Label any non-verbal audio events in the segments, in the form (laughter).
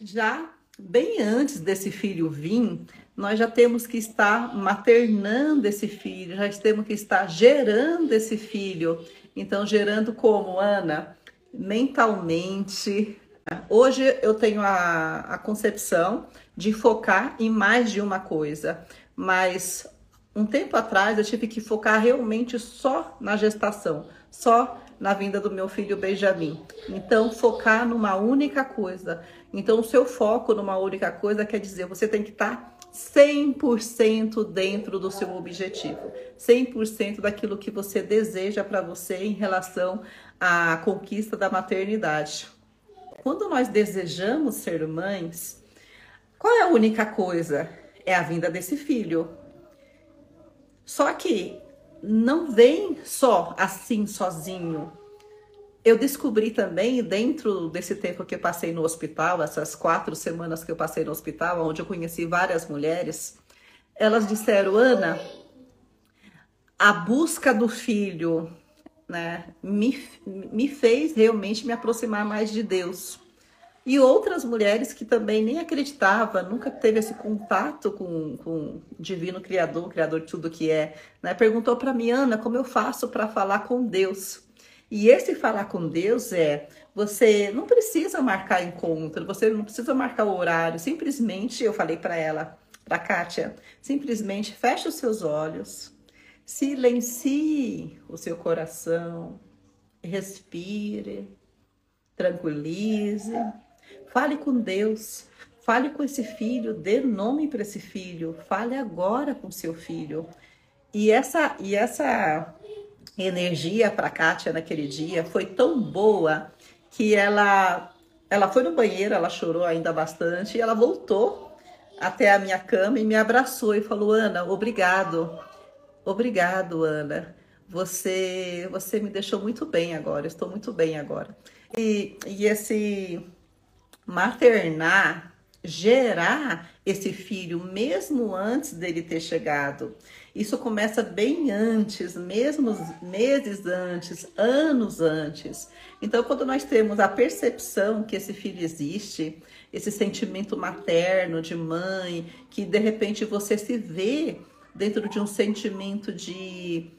Já bem antes desse filho vir, nós já temos que estar maternando esse filho, já temos que estar gerando esse filho. Então, gerando como, Ana? Mentalmente. Hoje eu tenho a, a concepção de focar em mais de uma coisa, mas um tempo atrás eu tive que focar realmente só na gestação, só na vinda do meu filho Benjamin. Então, focar numa única coisa. Então, o seu foco numa única coisa quer dizer, você tem que estar 100% dentro do seu objetivo, 100% daquilo que você deseja para você em relação à conquista da maternidade. Quando nós desejamos ser mães, qual é a única coisa? É a vinda desse filho. Só que não vem só assim sozinho. Eu descobri também, dentro desse tempo que eu passei no hospital, essas quatro semanas que eu passei no hospital, onde eu conheci várias mulheres, elas disseram, Ana, a busca do filho né, me, me fez realmente me aproximar mais de Deus. E outras mulheres que também nem acreditavam, nunca teve esse contato com, com o divino Criador, Criador de tudo que é, né? perguntou para mim, Ana, como eu faço para falar com Deus? E esse falar com Deus é, você não precisa marcar encontro, você não precisa marcar o horário, simplesmente, eu falei para ela, para Kátia, simplesmente feche os seus olhos, silencie o seu coração, respire, tranquilize Fale com Deus, fale com esse filho, dê nome para esse filho, fale agora com seu filho. E essa e essa energia para Kátia naquele dia foi tão boa que ela ela foi no banheiro, ela chorou ainda bastante e ela voltou até a minha cama e me abraçou e falou: "Ana, obrigado. Obrigado, Ana. Você você me deixou muito bem agora. Estou muito bem agora." E, e esse maternar, gerar esse filho mesmo antes dele ter chegado. Isso começa bem antes, mesmo meses antes, anos antes. Então, quando nós temos a percepção que esse filho existe, esse sentimento materno de mãe, que de repente você se vê dentro de um sentimento de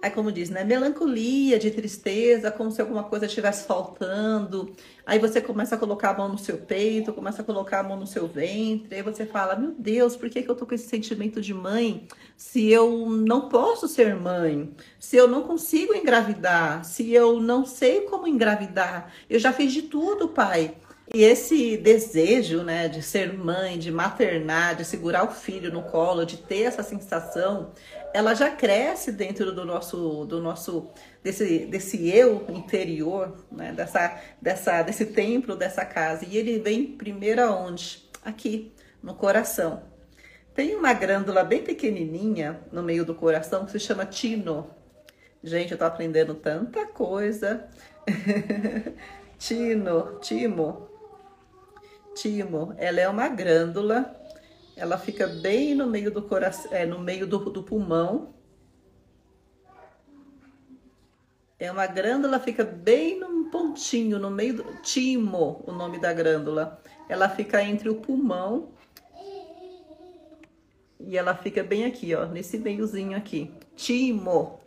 é como diz, né? Melancolia, de tristeza, como se alguma coisa estivesse faltando. Aí você começa a colocar a mão no seu peito, começa a colocar a mão no seu ventre. Aí você fala: Meu Deus, por que, que eu tô com esse sentimento de mãe se eu não posso ser mãe? Se eu não consigo engravidar? Se eu não sei como engravidar? Eu já fiz de tudo, pai. E esse desejo, né, de ser mãe, de maternar, de segurar o filho no colo, de ter essa sensação, ela já cresce dentro do nosso, do nosso, desse, desse eu interior, né, dessa, dessa, desse templo, dessa casa. E ele vem primeiro aonde? Aqui, no coração. Tem uma glândula bem pequenininha no meio do coração que se chama tino. Gente, eu tô aprendendo tanta coisa. (laughs) tino, timo, timo, ela é uma glândula, ela fica bem no meio do coração, é, no meio do, do pulmão. É uma glândula, fica bem num pontinho, no meio do. Timo, o nome da glândula. Ela fica entre o pulmão. E ela fica bem aqui, ó, nesse meiozinho aqui. Timo.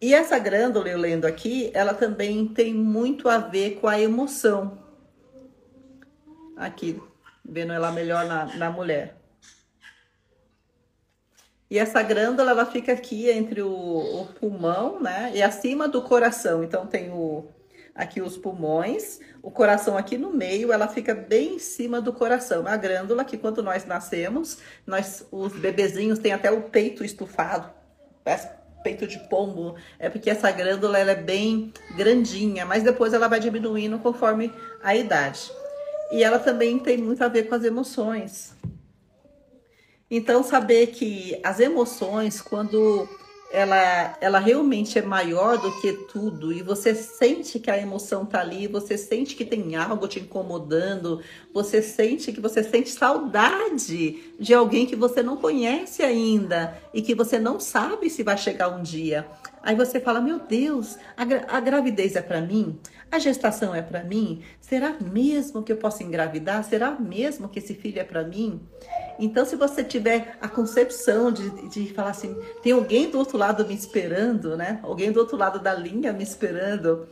E essa glândula, eu lendo aqui, ela também tem muito a ver com a emoção. Aqui, vendo ela melhor na, na mulher. E essa glândula, ela fica aqui entre o, o, pulmão, né? E acima do coração. Então, tem o, aqui os pulmões, o coração aqui no meio, ela fica bem em cima do coração. A glândula que quando nós nascemos, nós, os bebezinhos têm até o peito estufado. Peito de pombo. É porque essa glândula, ela é bem grandinha. Mas depois ela vai diminuindo conforme a idade. E ela também tem muito a ver com as emoções. Então, saber que as emoções, quando ela, ela realmente é maior do que tudo e você sente que a emoção tá ali, você sente que tem algo te incomodando, você sente que você sente saudade de alguém que você não conhece ainda e que você não sabe se vai chegar um dia. Aí você fala: Meu Deus, a, gra a gravidez é para mim? A gestação é para mim? Será mesmo que eu posso engravidar? Será mesmo que esse filho é para mim? Então, se você tiver a concepção de, de falar assim, tem alguém do outro lado me esperando, né? Alguém do outro lado da linha me esperando.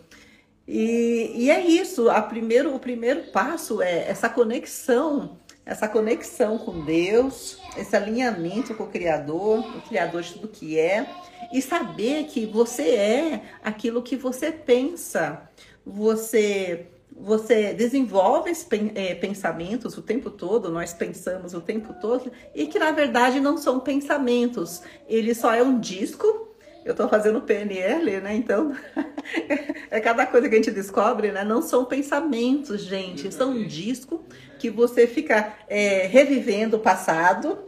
E, e é isso. A primeiro, o primeiro passo é essa conexão, essa conexão com Deus, esse alinhamento com o Criador, o Criador de tudo que é e saber que você é aquilo que você pensa. Você você desenvolve é, pensamentos o tempo todo, nós pensamos o tempo todo, e que na verdade não são pensamentos, ele só é um disco. Eu estou fazendo PNL, né? Então, (laughs) é cada coisa que a gente descobre, né? Não são pensamentos, gente, são um disco que você fica é, revivendo o passado,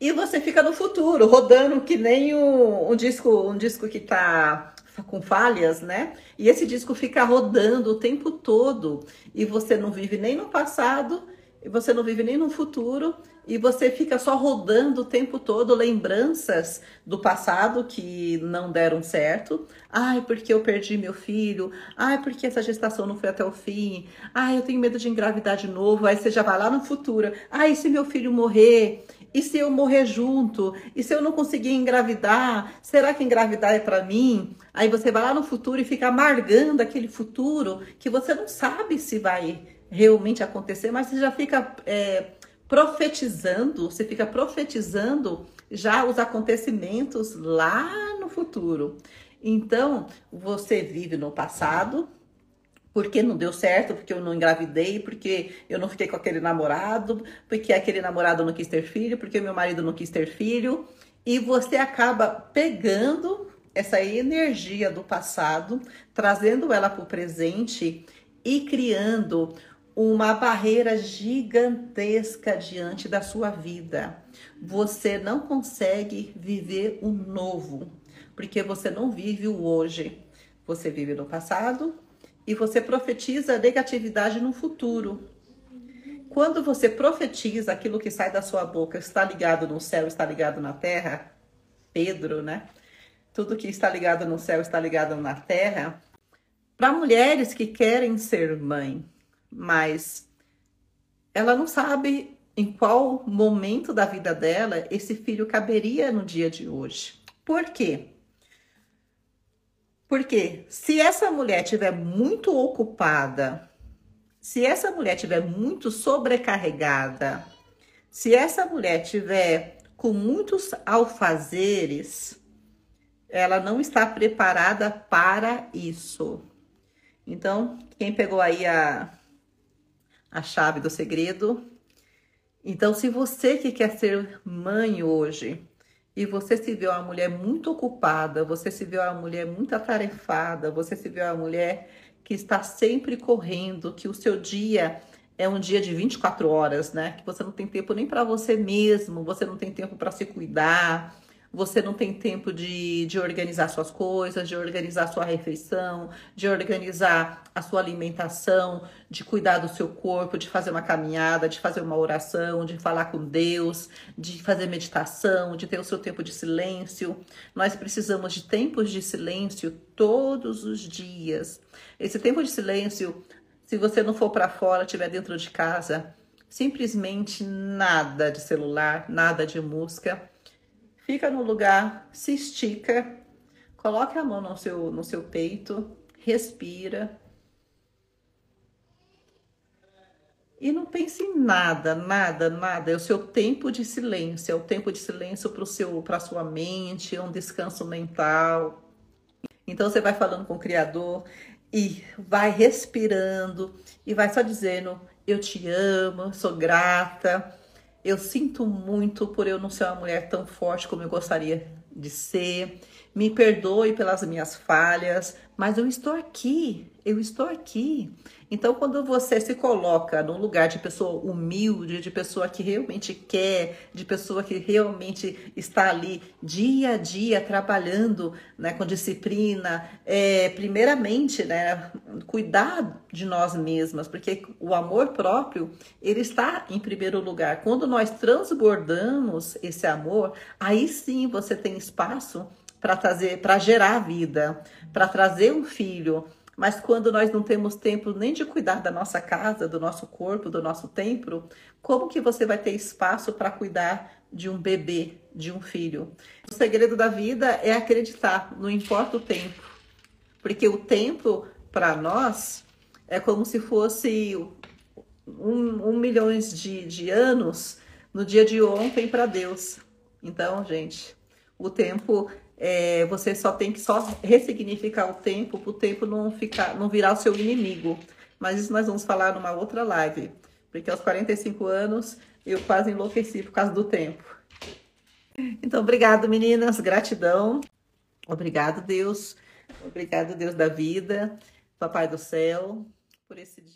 e você fica no futuro, rodando que nem um, um disco, um disco que está com falhas, né? E esse disco fica rodando o tempo todo e você não vive nem no passado, e você não vive nem no futuro, e você fica só rodando o tempo todo lembranças do passado que não deram certo. Ai, porque eu perdi meu filho. Ai, porque essa gestação não foi até o fim. Ai, eu tenho medo de engravidar de novo. Aí você já vai lá no futuro. Ai, se meu filho morrer? E se eu morrer junto? E se eu não conseguir engravidar? Será que engravidar é para mim? Aí você vai lá no futuro e fica amargando aquele futuro que você não sabe se vai realmente acontecer, mas você já fica é, profetizando, você fica profetizando já os acontecimentos lá no futuro. Então, você vive no passado, porque não deu certo, porque eu não engravidei, porque eu não fiquei com aquele namorado, porque aquele namorado não quis ter filho, porque meu marido não quis ter filho. E você acaba pegando essa energia do passado, trazendo ela para o presente e criando uma barreira gigantesca diante da sua vida. Você não consegue viver o novo, porque você não vive o hoje. Você vive no passado, e você profetiza negatividade no futuro. Quando você profetiza aquilo que sai da sua boca está ligado no céu, está ligado na terra, Pedro, né? Tudo que está ligado no céu está ligado na terra. Para mulheres que querem ser mãe, mas ela não sabe em qual momento da vida dela esse filho caberia no dia de hoje. Por quê? Porque se essa mulher tiver muito ocupada, se essa mulher tiver muito sobrecarregada, se essa mulher tiver com muitos alfazeres, ela não está preparada para isso. Então, quem pegou aí a, a chave do segredo? Então, se você que quer ser mãe hoje, e você se vê uma mulher muito ocupada, você se vê uma mulher muito atarefada, você se vê uma mulher que está sempre correndo, que o seu dia é um dia de 24 horas, né? Que você não tem tempo nem para você mesmo, você não tem tempo para se cuidar, você não tem tempo de, de organizar suas coisas, de organizar sua refeição, de organizar a sua alimentação, de cuidar do seu corpo, de fazer uma caminhada, de fazer uma oração, de falar com Deus, de fazer meditação, de ter o seu tempo de silêncio. Nós precisamos de tempos de silêncio todos os dias. Esse tempo de silêncio, se você não for para fora, estiver dentro de casa, simplesmente nada de celular, nada de música Fica no lugar, se estica, coloque a mão no seu, no seu peito, respira. E não pense em nada, nada, nada. É o seu tempo de silêncio, é o tempo de silêncio para a sua mente, é um descanso mental. Então você vai falando com o Criador e vai respirando e vai só dizendo: Eu te amo, sou grata eu sinto muito por eu não ser uma mulher tão forte como eu gostaria de ser. Me perdoe pelas minhas falhas, mas eu estou aqui, eu estou aqui. Então, quando você se coloca num lugar de pessoa humilde, de pessoa que realmente quer, de pessoa que realmente está ali dia a dia trabalhando né, com disciplina, é, primeiramente, né, cuidar de nós mesmas, porque o amor próprio ele está em primeiro lugar. Quando nós transbordamos esse amor, aí sim você tem espaço para trazer, para gerar vida, para trazer um filho. Mas quando nós não temos tempo nem de cuidar da nossa casa, do nosso corpo, do nosso templo, como que você vai ter espaço para cuidar de um bebê, de um filho? O segredo da vida é acreditar, não importa o tempo. Porque o tempo, para nós, é como se fosse um, um milhões de, de anos no dia de ontem para Deus. Então, gente, o tempo é, você só tem que só ressignificar o tempo para o tempo não ficar, não virar o seu inimigo. Mas isso nós vamos falar numa outra live, porque aos 45 anos eu quase enlouqueci por causa do tempo. Então, obrigado, meninas, gratidão. Obrigado, Deus. Obrigado, Deus da vida, Papai do céu, por esse dia.